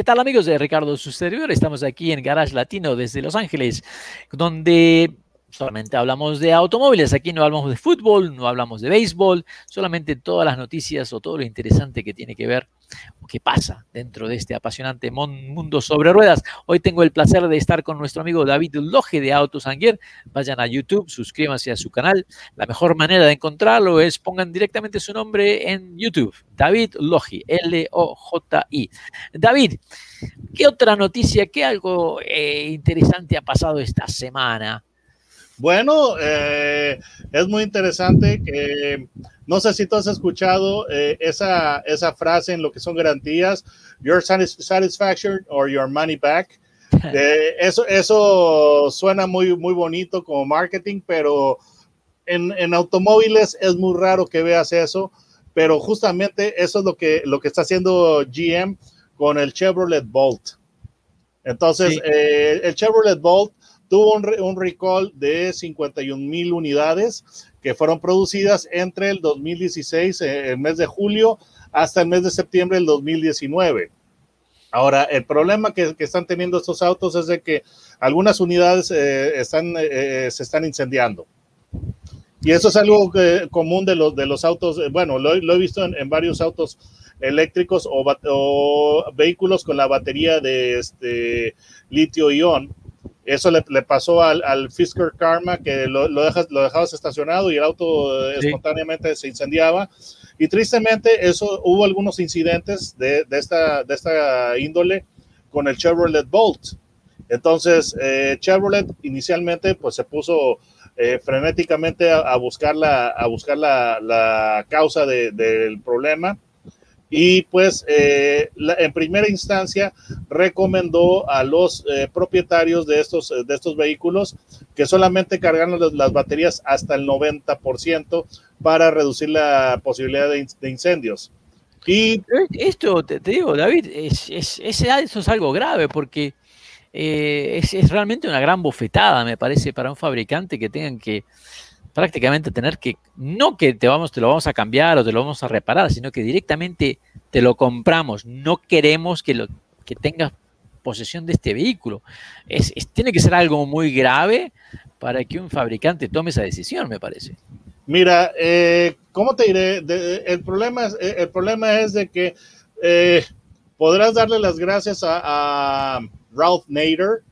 ¿Qué tal amigos de Ricardo Su Servidor? Estamos aquí en Garage Latino desde Los Ángeles, donde solamente hablamos de automóviles, aquí no hablamos de fútbol, no hablamos de béisbol, solamente todas las noticias o todo lo interesante que tiene que ver o que pasa dentro de este apasionante mundo sobre ruedas. Hoy tengo el placer de estar con nuestro amigo David Loge de Autos Anguier. Vayan a YouTube, suscríbanse a su canal. La mejor manera de encontrarlo es pongan directamente su nombre en YouTube. David Logi, L-O-J-I. David, ¿qué otra noticia, qué algo eh, interesante ha pasado esta semana? Bueno, eh, es muy interesante que no sé si tú has escuchado eh, esa, esa frase en lo que son garantías, your satisfaction or your money back. Eh, eso, eso suena muy, muy bonito como marketing, pero en, en, automóviles es muy raro que veas eso, pero justamente eso es lo que, lo que está haciendo GM con el Chevrolet Bolt. Entonces, el Chevrolet Bolt tuvo un, recall de 51 mil unidades que fueron producidas entre el 2016, eh, el mes de julio, hasta el mes de septiembre del 2019. Ahora, el problema que, están teniendo estos autos es de que algunas unidades eh, están, eh, se están incendiando. Y eso es algo común de los, de los autos, bueno, lo, he visto en, varios autos eléctricos o, o, vehículos con la batería de este, litio-ion, eso le, pasó al, al, Fisker Karma, que lo, lo, dejas, lo dejabas estacionado y el auto espontáneamente se incendiaba. Y tristemente, eso hubo algunos incidentes de, de, esta, de esta índole con el Chevrolet Bolt. Entonces, eh, Chevrolet inicialmente pues se puso eh, frenéticamente a, buscar la, a buscar la, la causa de, del problema y pues eh, en primera instancia recomendó a los eh, propietarios de estos, de estos vehículos que solamente cargaran las, baterías hasta el 90% para reducir la posibilidad de, incendios. Y esto, te, digo, David, es, es, eso es algo grave porque eh, es, es realmente una gran bofetada, me parece, para un fabricante que tengan que prácticamente tener que, no que te, vamos, te lo vamos a cambiar o te lo vamos a reparar, sino que directamente te lo compramos. No queremos que, lo, que tengas posesión de este vehículo. Es, tiene que ser algo muy grave para que un fabricante tome esa decisión, me parece. Mira, eh, ¿cómo te diré? el, problema es, el problema es de que eh, podrás darle las gracias a Ralph Nader,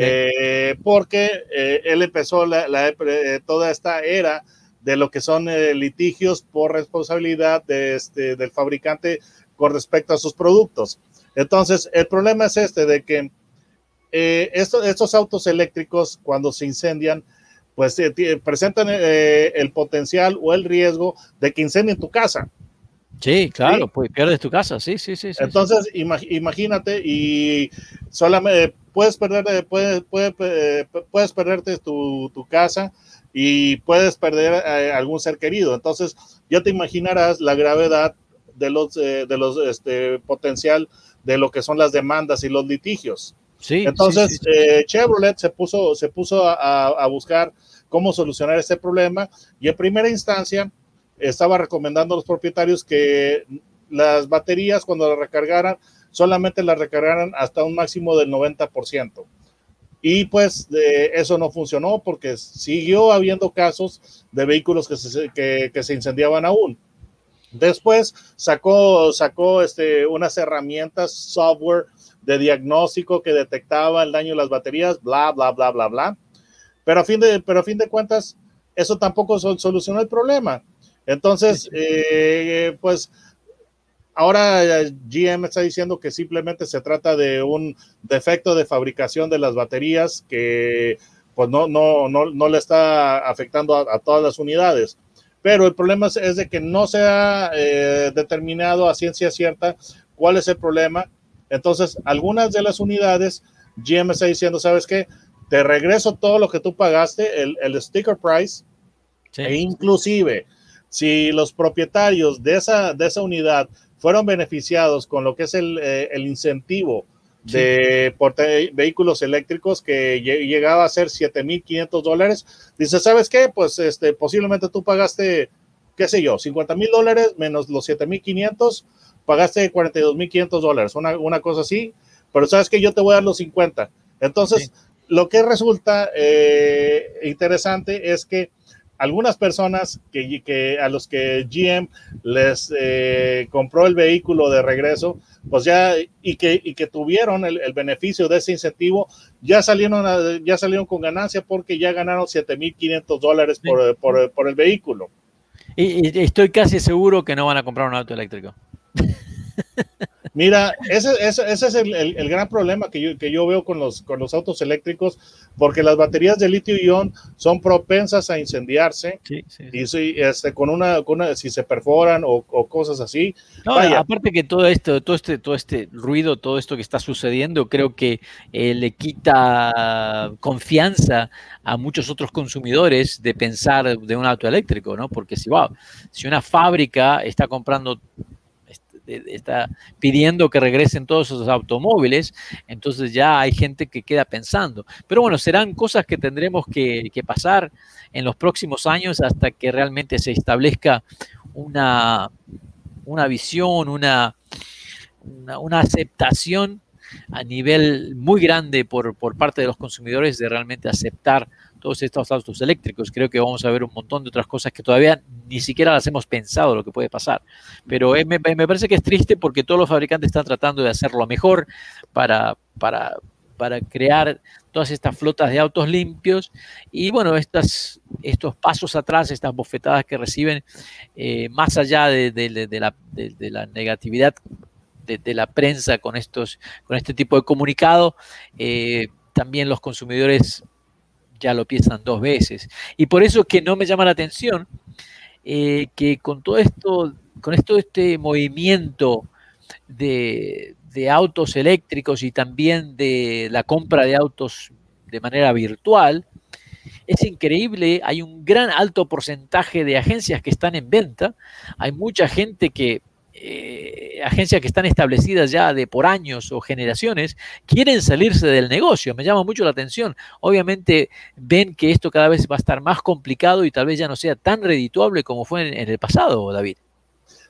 eh, porque eh, él empezó eh, toda esta era de lo que son litigios por responsabilidad de este, del fabricante con respecto a sus productos. Entonces, el problema es este, de que estos, estos, autos eléctricos, cuando se incendian, pues presentan el potencial o el riesgo de que incendien tu casa. Sí, claro, pues pierdes tu casa, sí, sí, sí. Entonces, imagínate y solamente puedes perder, eh, puedes, puedes, eh, puedes perderte tu, tu, casa y puedes perder eh, algún ser querido. Entonces, ya te imaginarás la gravedad de los, de los este, potencial de lo que son las demandas y los litigios. Sí, Entonces, Chevrolet se puso, se puso a, a buscar cómo solucionar este problema y en primera instancia estaba recomendando a los propietarios que las baterías cuando las recargaran solamente las recargaran hasta un máximo del 90%. Y pues eso no funcionó porque siguió habiendo casos de vehículos que se, que, se incendiaban aún. Después sacó, sacó este, unas herramientas, software de diagnóstico que detectaba el daño de las baterías, bla, bla, bla, bla, bla. pero a fin de, pero a fin de cuentas, eso tampoco solucionó el problema. Entonces, eh, pues ahora GM está diciendo que simplemente se trata de un defecto de fabricación de las baterías que pues no, no, no, le está afectando a, todas las unidades. Pero el problema es, de que no se ha eh, determinado a ciencia cierta cuál es el problema. Entonces, algunas de las unidades, GM está diciendo, ¿sabes qué? Te regreso todo lo que tú pagaste, el, el sticker price, e inclusive si los propietarios de esa, de esa unidad fueron beneficiados con lo que es el, eh, el incentivo de vehículos eléctricos que llegaba a ser 7.500 dólares. Dice, ¿sabes qué? Pues este, posiblemente tú pagaste, qué sé yo, 50 mil dólares menos los 7.500, pagaste 42.500 dólares, una, una cosa así, pero ¿sabes que Yo te voy a dar los 50. Entonces, lo que resulta eh, interesante es que algunas personas que, que, a los que GM les eh, compró el vehículo de regreso, pues ya y que, y que tuvieron el, beneficio de ese incentivo, ya salieron, ya salieron con ganancia porque ya ganaron 7.500 dólares por, por, por, el vehículo. Y, y, estoy casi seguro que no van a comprar un auto eléctrico. Mira, ese, ese, ese es el, el, gran problema que yo, que yo veo con los, con los autos eléctricos, porque las baterías de litio-ion son propensas a incendiarse y si, este, con, una, con una, si se perforan o, o cosas así. aparte que todo esto, todo este, todo este ruido, todo esto que está sucediendo, creo que eh, le quita confianza a muchos otros consumidores de pensar de un auto eléctrico, ¿no? Porque si, wow, si una fábrica está comprando está pidiendo que regresen todos esos automóviles, entonces ya hay gente que queda pensando. Pero bueno, serán cosas que tendremos que, pasar en los próximos años hasta que realmente se establezca una, una visión, una, una, aceptación a nivel muy grande por, por parte de los consumidores de realmente aceptar todos estos autos eléctricos. Creo que vamos a ver un montón de otras cosas que todavía ni siquiera las hemos pensado lo que puede pasar. Pero me, parece que es triste porque todos los fabricantes están tratando de hacerlo mejor para, para, para crear todas estas flotas de autos limpios y bueno, estas, estos pasos atrás, estas bofetadas que reciben, eh, más allá de, la, de, la, negatividad de, la prensa con, estos, con este tipo de comunicado, eh, también los consumidores ya lo piensan dos veces. Y por eso es que no me llama la atención eh, que con todo esto, con esto este movimiento de, autos eléctricos y también de la compra de autos de manera virtual, es increíble, hay un gran alto porcentaje de agencias que están en venta, hay mucha gente que eh, agencias que están establecidas ya de por años o generaciones quieren salirse del negocio. Me llama mucho la atención. Obviamente ven que esto cada vez va a estar más complicado y tal vez ya no sea tan redituable como fue en, el pasado, David.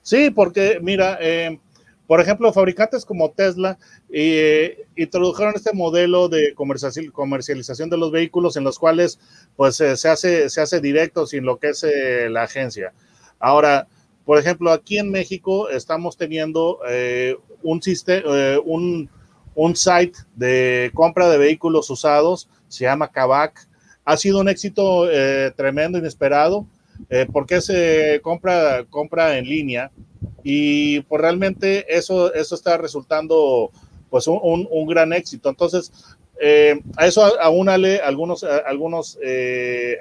Sí, porque mira, eh, por ejemplo, fabricantes como Tesla eh, introdujeron este modelo de comercialización de los vehículos en los cuales pues se, hace, se hace directo sin lo que es la agencia. Ahora, por ejemplo, aquí en México estamos teniendo eh, un, eh, un, un, site de compra de vehículos usados, se llama Kavak. Ha sido un éxito eh, tremendo, inesperado, porque se compra, compra en línea y pues realmente eso, eso está resultando pues un, un, gran éxito. Entonces, a eso aúnale algunos, algunos,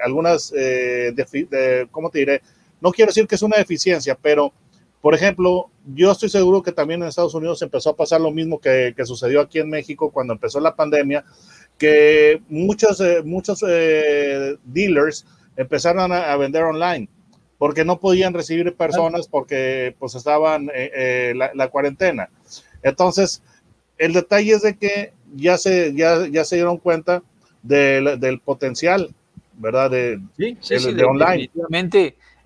algunas, de, ¿cómo te diré? No quiero decir que es una deficiencia, pero, por ejemplo, yo estoy seguro que también en Estados Unidos empezó a pasar lo mismo que, sucedió aquí en México cuando empezó la pandemia, que muchos, eh, muchos eh, dealers empezaron a, vender online porque no podían recibir personas porque pues estaban eh, la, cuarentena. Entonces, el detalle es de que ya se, ya, ya se dieron cuenta del potencial, ¿verdad? De, sí, sí, de, online.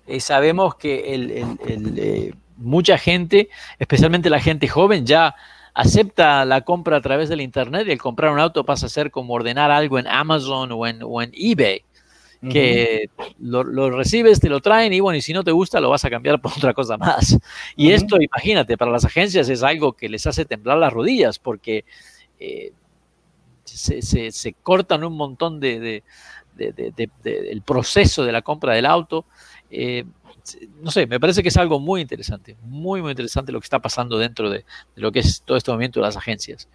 Eh, sabemos que el, eh, mucha gente, especialmente la gente joven, ya acepta la compra a través del Internet y el comprar un auto pasa a ser como ordenar algo en Amazon o en, o en eBay, que lo, recibes, te lo traen y bueno, y si no te gusta lo vas a cambiar por otra cosa más. Y esto, imagínate, para las agencias es algo que les hace temblar las rodillas porque eh, se, se, cortan un montón de del proceso de la compra del auto. Eh, no sé, me parece que es algo muy interesante, muy, muy interesante lo que está pasando dentro de, lo que es todo este movimiento de las agencias.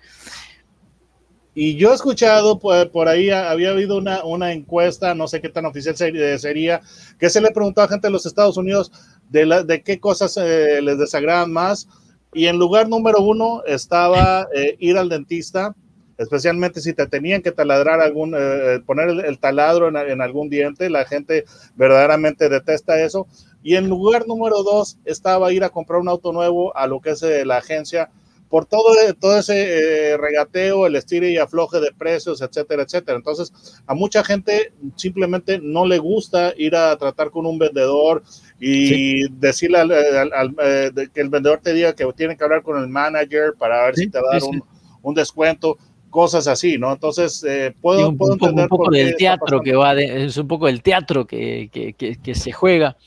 Y yo he escuchado por, ahí, había habido una, una, encuesta, no sé qué tan oficial sería, que se le preguntó a gente de los Estados Unidos de, qué cosas eh, les desagradan más. Y en lugar número uno estaba eh, ir al dentista, especialmente si te tenían que taladrar algún, eh, poner el, taladro en, algún diente, la gente verdaderamente detesta eso. Y en lugar número dos estaba ir a comprar un auto nuevo a lo que es la agencia por todo, todo ese regateo, el estire y afloje de precios, etcétera, etcétera. Entonces, a mucha gente simplemente no le gusta ir a tratar con un vendedor y decirle al, eh, que el vendedor te diga que tiene que hablar con el manager para ver si te va a dar un, descuento, cosas así, ¿no? Entonces, eh, puedo, un, entender. Un poco del teatro que va, es un poco del teatro que, que, que, se juega,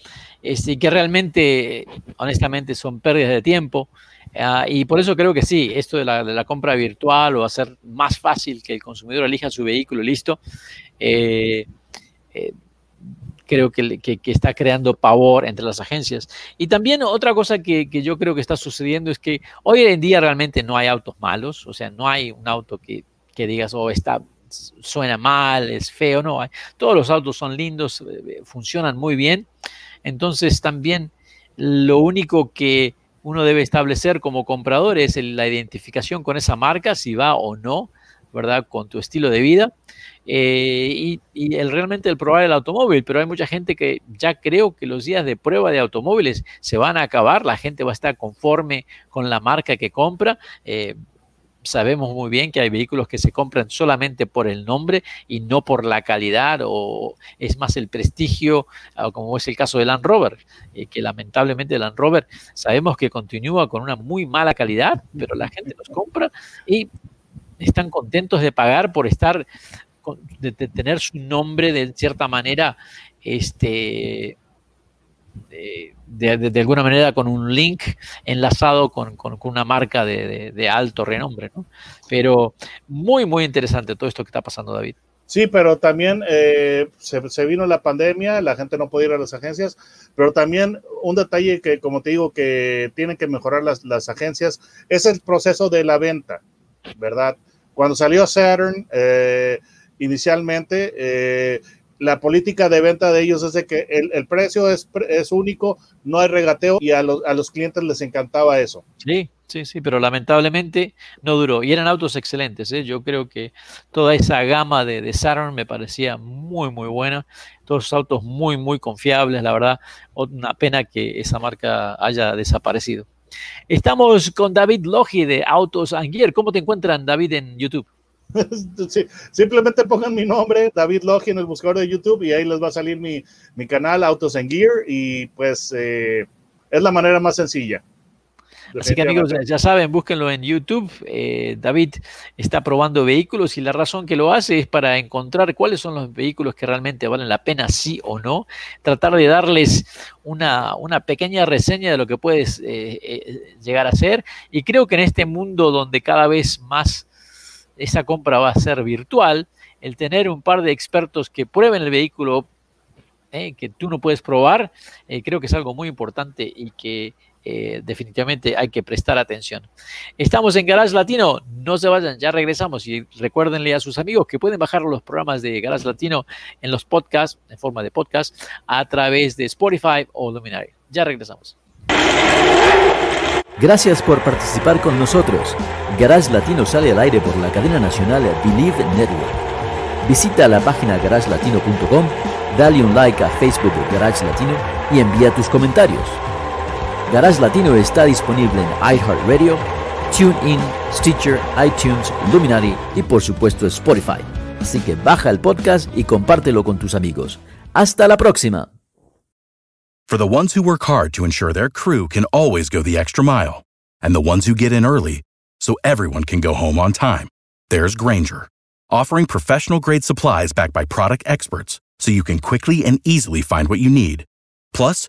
este, que realmente, honestamente, son pérdidas de tiempo. Ah, y por eso creo que sí, esto de la, de la, compra virtual o hacer más fácil que el consumidor elija su vehículo, listo. Eh, creo que, está creando pavor entre las agencias. Y también otra cosa que, yo creo que está sucediendo es que hoy en día realmente no hay autos malos, o sea, no hay un auto que, digas, oh, está, suena mal, es feo, no. Todos los autos son lindos, eh, funcionan muy bien. Entonces también lo único que uno debe establecer como comprador es la identificación con esa marca, si va o no, ¿verdad? Con tu estilo de vida. Eh, y, el, realmente el probar el automóvil, pero hay mucha gente que ya creo que los días de prueba de automóviles se van a acabar, la gente va a estar conforme con la marca que compra. Eh, sabemos muy bien que hay vehículos que se compran solamente por el nombre y no por la calidad o es más el prestigio, ah, como es el caso de Land Rover, eh, que lamentablemente Land Rover sabemos que continúa con una muy mala calidad, pero la gente los compra y están contentos de pagar por estar de, tener su nombre de cierta manera, este, de, alguna manera con un link enlazado con, una marca de, alto renombre, ¿no? Pero muy, muy interesante todo esto que está pasando, David. Sí, pero también eh, se, vino la pandemia, la gente no podía ir a las agencias, pero también un detalle que, como te digo, que tienen que mejorar las, las agencias es el proceso de la venta, ¿verdad? Cuando salió Saturn, eh, inicialmente, eh, la política de venta de ellos es de que el, precio es, es, único, no hay regateo y a los, a los clientes les encantaba eso. Sí, sí, sí, pero lamentablemente no duró. Y eran autos excelentes. ¿eh? Yo creo que toda esa gama de, de, Saturn me parecía muy, muy buena. Todos autos muy, muy confiables, la verdad. Una pena que esa marca haya desaparecido. Estamos con David Logi de Autos Gear. ¿Cómo te encuentran, David, en YouTube? simplemente pongan mi nombre, David Logi, en el buscador de YouTube y ahí les va a salir mi, canal Autos and Gear y pues eh, es la manera más sencilla. Así que amigos, ya saben, búsquenlo en YouTube. Eh, David está probando vehículos y la razón que lo hace es para encontrar cuáles son los vehículos que realmente valen la pena, sí o no. Tratar de darles una, pequeña reseña de lo que puedes eh, llegar a ser. Y creo que en este mundo donde cada vez más esa compra va a ser virtual, el tener un par de expertos que prueben el vehículo eh, que tú no puedes probar, eh, creo que es algo muy importante y que eh, definitivamente hay que prestar atención. Estamos en Garage Latino, no se vayan, ya regresamos y recuérdenle a sus amigos que pueden bajar los programas de Garage Latino en los podcasts, en forma de podcast, a través de Spotify o Luminary. Ya regresamos. Gracias por participar con nosotros. Garage Latino sale al aire por la cadena nacional Believe Network. Visita la página garagelatino.com, dale un like a Facebook Garage Latino y envía tus comentarios. Garage Latino está disponible en iHeartRadio, TuneIn, Stitcher, iTunes, Luminary y por supuesto Spotify. Así que baja el podcast y compártelo con tus amigos. Hasta la próxima. For the ones who work hard to ensure their crew can always go the extra mile, and the ones who get in early so everyone can go home on time, there's Granger, offering professional grade supplies backed by product experts so you can quickly and easily find what you need. Plus,